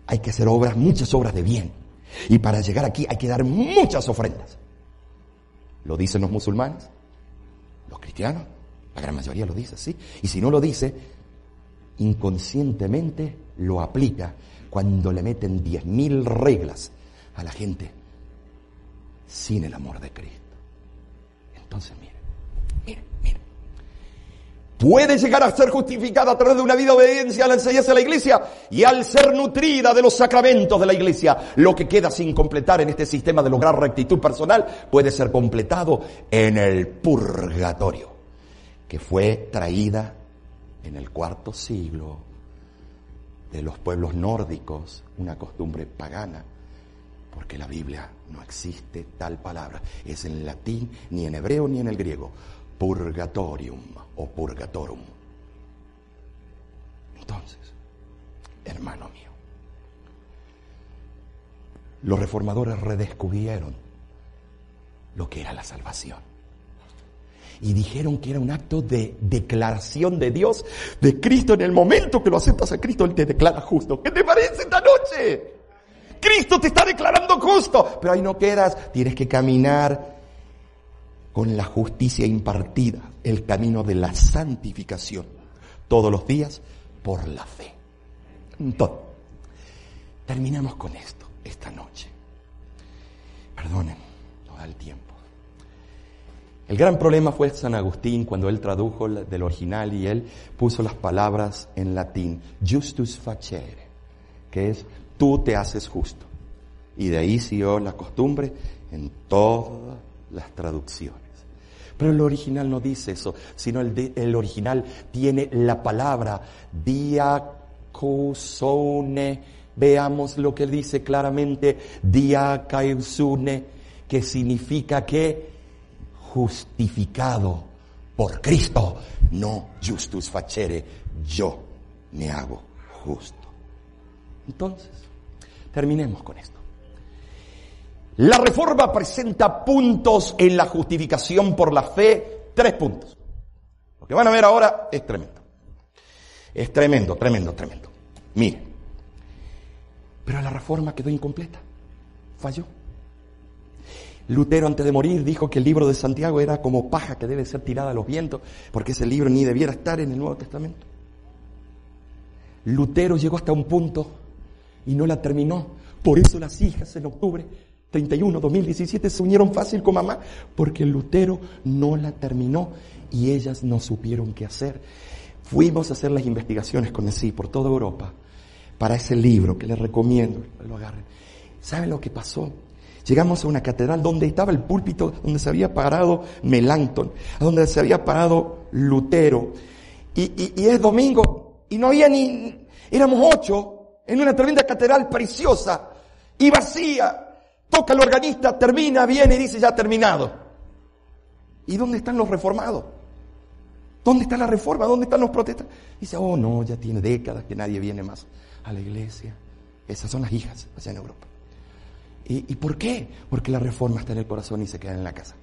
Speaker 2: hay que hacer obras, muchas obras de bien. Y para llegar aquí hay que dar muchas ofrendas. ¿Lo dicen los musulmanes? ¿Los cristianos? La gran mayoría lo dice, ¿sí? Y si no lo dice, inconscientemente lo aplica cuando le meten diez mil reglas a la gente sin el amor de Cristo. Entonces, miren, miren, miren. Puede llegar a ser justificada a través de una vida de obediencia a la enseñanza de la iglesia y al ser nutrida de los sacramentos de la iglesia. Lo que queda sin completar en este sistema de lograr rectitud personal puede ser completado en el purgatorio, que fue traída en el cuarto siglo de los pueblos nórdicos, una costumbre pagana, porque la Biblia no existe tal palabra. Es en latín, ni en hebreo, ni en el griego. Purgatorium o purgatorum. Entonces, hermano mío, los reformadores redescubrieron lo que era la salvación. Y dijeron que era un acto de declaración de Dios, de Cristo. En el momento que lo aceptas a Cristo, Él te declara justo. ¿Qué te parece esta noche? Cristo te está declarando justo. Pero ahí no quedas. Tienes que caminar con la justicia impartida, el camino de la santificación, todos los días por la fe. Entonces, terminamos con esto esta noche. Perdonen, no da el tiempo. El gran problema fue San Agustín cuando él tradujo del original y él puso las palabras en latín, justus facere, que es tú te haces justo. Y de ahí siguió la costumbre en todas las traducciones. Pero el original no dice eso, sino el, original tiene la palabra diacosone. Veamos lo que dice claramente, diacausune, que significa que justificado por Cristo, no justus facere, yo me hago justo. Entonces, terminemos con esto. La reforma presenta puntos en la justificación por la fe, tres puntos. Lo que van a ver ahora es tremendo. Es tremendo, tremendo, tremendo. Mire, pero la reforma quedó incompleta, falló. Lutero antes de morir dijo que el libro de Santiago era como paja que debe ser tirada a los vientos, porque ese libro ni debiera estar en el Nuevo Testamento. Lutero llegó hasta un punto y no la terminó. Por eso las hijas en octubre 31, 2017 se unieron fácil con mamá, porque Lutero no la terminó y ellas no supieron qué hacer. Fuimos a hacer las investigaciones con sí por toda Europa para ese libro que les recomiendo, lo agarren. ¿Saben lo que pasó? Llegamos a una catedral donde estaba el púlpito donde se había parado Melanchthon, donde se había parado Lutero. Y, y es domingo y no había ni, éramos ocho en una tremenda catedral preciosa y vacía. Toca el organista, termina, viene y dice ya terminado. ¿Y dónde están los reformados? ¿Dónde está la reforma? ¿Dónde están los protestas? Dice, oh no, ya tiene décadas que nadie viene más a la iglesia. Esas son las hijas allá en Europa. ¿Y, ¿Y, por qué? Porque la reforma está en el corazón y se queda en la casa.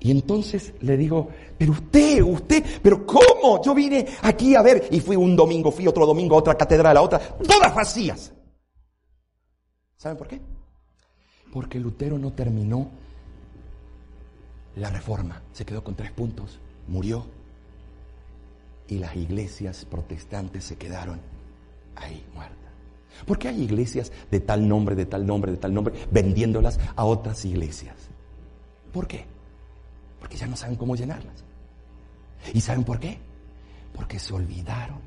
Speaker 2: Y entonces le digo, pero usted, usted, pero ¿cómo? Yo vine aquí a ver y fui un domingo, fui otro domingo otra catedral, a otra, todas vacías. ¿Saben por qué? Porque Lutero no terminó la reforma, se quedó con tres puntos, murió y las iglesias protestantes se quedaron ahí muertas. ¿Por qué hay iglesias de tal nombre, de tal nombre, de tal nombre, vendiéndolas a otras iglesias? ¿Por qué? Porque ya no saben cómo llenarlas. ¿Y saben por qué? Porque se olvidaron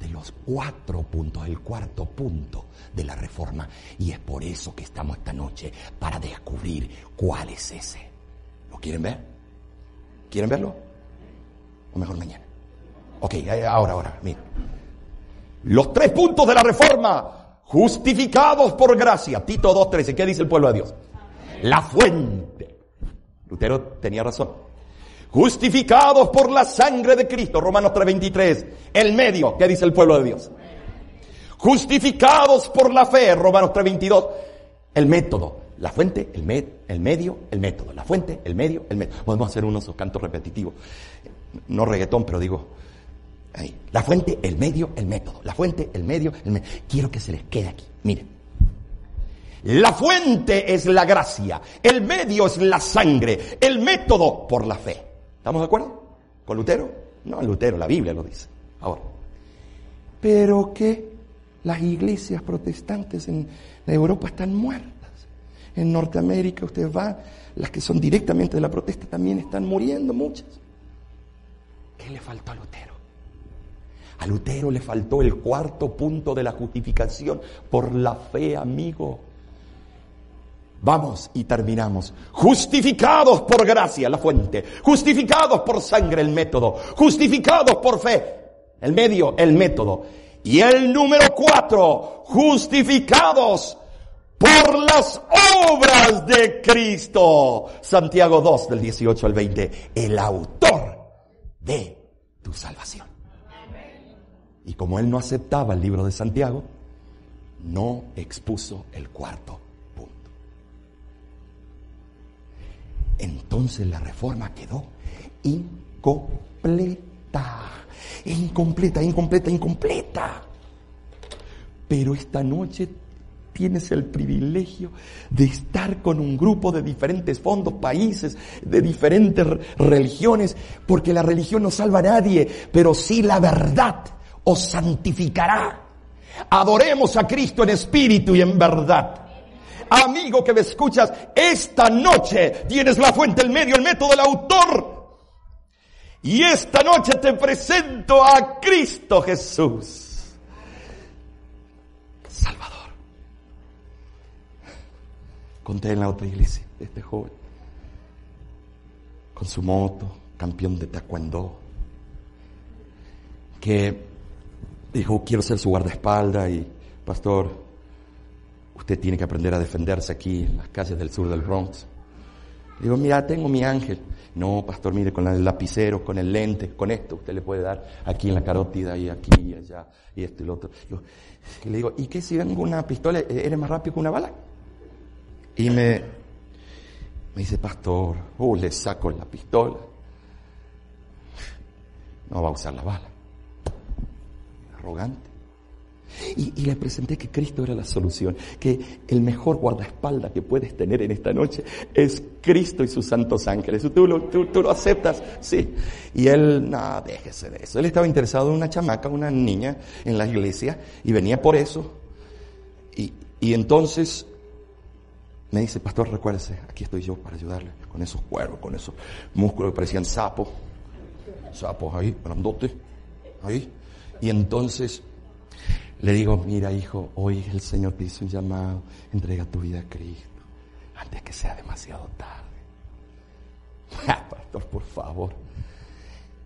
Speaker 2: de los cuatro puntos, el cuarto punto de la reforma. Y es por eso que estamos esta noche, para descubrir cuál es ese. ¿Lo quieren ver? ¿Quieren verlo? O mejor mañana. Ok, ahora, ahora, mira. Los tres puntos de la reforma, justificados por gracia. Tito 2.13, ¿qué dice el pueblo de Dios? La fuente. Lutero tenía razón. Justificados por la sangre de Cristo, Romanos 3:23. El medio, ¿qué dice el pueblo de Dios? Justificados por la fe, Romanos 3:22. El método, la fuente, el, med, el medio, el método. La fuente, el medio, el método. Podemos hacer unos cantos repetitivos. No reggaetón, pero digo, Ahí. La fuente, el medio, el método. La fuente, el medio, el método. Quiero que se les quede aquí. Miren. La fuente es la gracia. El medio es la sangre. El método por la fe. ¿Estamos de acuerdo? ¿Con Lutero? No, Lutero, la Biblia lo dice. Ahora. Pero que las iglesias protestantes en Europa están muertas. En Norteamérica usted va, las que son directamente de la protesta también están muriendo muchas. ¿Qué le faltó a Lutero? A Lutero le faltó el cuarto punto de la justificación por la fe, amigo. Vamos y terminamos. Justificados por gracia, la fuente. Justificados por sangre, el método. Justificados por fe, el medio, el método. Y el número cuatro, justificados por las obras de Cristo. Santiago 2 del 18 al 20. El autor de tu salvación. Y como él no aceptaba el libro de Santiago, no expuso el cuarto Entonces la reforma quedó incompleta. Incompleta, incompleta, incompleta. Pero esta noche tienes el privilegio de estar con un grupo de diferentes fondos, países, de diferentes religiones, porque la religión no salva a nadie, pero sí la verdad os santificará. Adoremos a Cristo en espíritu y en verdad. Amigo que me escuchas, esta noche tienes la fuente, el medio, el método, el autor. Y esta noche te presento a Cristo Jesús. Salvador. Conté en la otra iglesia este joven. Con su moto, campeón de taekwondo. Que dijo, quiero ser su guardaespaldas y, pastor, usted tiene que aprender a defenderse aquí en las calles del sur del Bronx. Digo, mira, tengo mi ángel. No, pastor, mire, con el lapicero, con el lente, con esto, usted le puede dar aquí en la carótida y aquí y allá y esto y lo otro. y le digo, ¿y qué si vengo una pistola, eres más rápido que una bala? Y me, me dice, pastor, oh, le saco la pistola. No va a usar la bala arrogante. Y, le presenté que Cristo era la solución, que el mejor guardaespaldas que puedes tener en esta noche es Cristo y sus santos ángeles. Tú lo, tú, lo aceptas, sí. Y él, no, déjese de eso. Él estaba interesado en una chamaca, una niña en la iglesia, y venía por eso. Y, y entonces me dice, pastor, recuérdese, aquí estoy yo para ayudarle, con esos cuervos, con esos músculos que parecían sapos, sapos ahí, grandote, ahí. Y entonces le digo, mira hijo, hoy el Señor te hizo un llamado, entrega tu vida a Cristo, antes que sea demasiado tarde. [LAUGHS] Ah, pastor, por favor.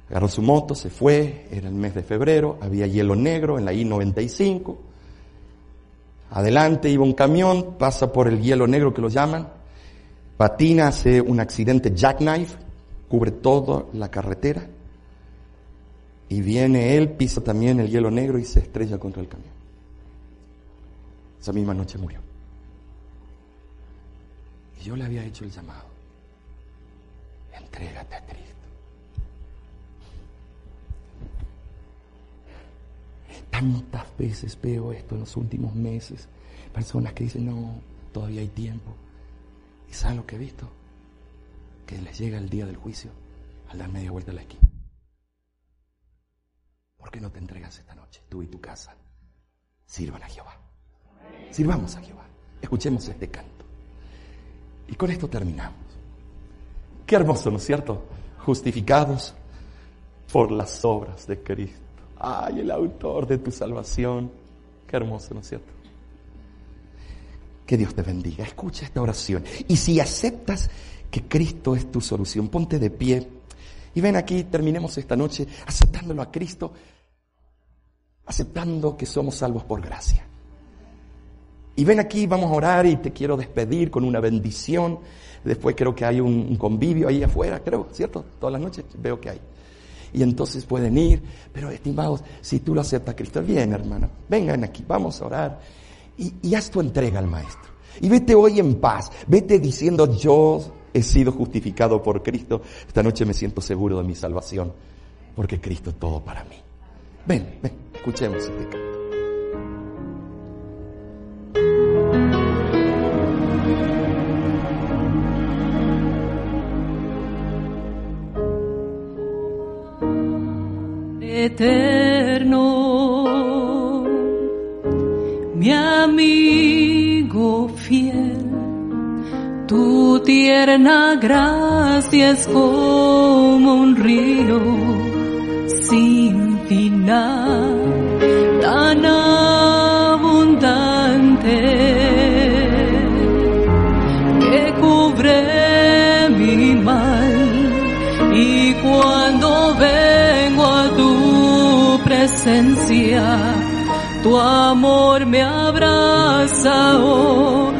Speaker 2: Agarró su moto, se fue, era el mes de febrero, había hielo negro en la I-95. Adelante iba un camión, pasa por el hielo negro que lo llaman, patina, hace un accidente jackknife, cubre toda la carretera y viene él, pisa también el hielo negro y se estrella contra el camión. Esa misma noche murió. Y yo le había hecho el llamado. Entrégate a Cristo. Tantas veces veo esto en los últimos meses. Personas que dicen, no, todavía hay tiempo. ¿Y saben lo que he visto? Que les llega el día del juicio al dar media vuelta a la esquina. ¿Por qué no te entregas esta noche, tú y tu casa? Sirvan a Jehová. Sirvamos a Jehová. Escuchemos este canto. Y con esto terminamos. Qué hermoso, ¿no es cierto? Justificados por las obras de Cristo. Ay, el autor de tu salvación. Qué hermoso, ¿no es cierto? Que Dios te bendiga. Escucha esta oración. Y si aceptas que Cristo es tu solución, ponte de pie y ven aquí, terminemos esta noche aceptándolo a Cristo, aceptando que somos salvos por gracia. Y ven aquí, vamos a orar y te quiero despedir con una bendición. Después creo que hay un, convivio ahí afuera, creo, ¿cierto? Todas las noches veo que hay. Y entonces pueden ir, pero estimados, si tú lo aceptas, Cristo, bien, hermano, vengan aquí, vamos a orar y, y haz tu entrega al Maestro. Y vete hoy en paz, vete diciendo yo he sido justificado por Cristo, esta noche me siento seguro de mi salvación, porque Cristo es todo para mí. Ven, ven, escuchemos este canto.
Speaker 4: eterno, mi amigo fiel, tu tierna gracia es como un río sin final, tan abundante que cubre mi mal. Y cuando vengo a tu presencia, tu amor me abraza otra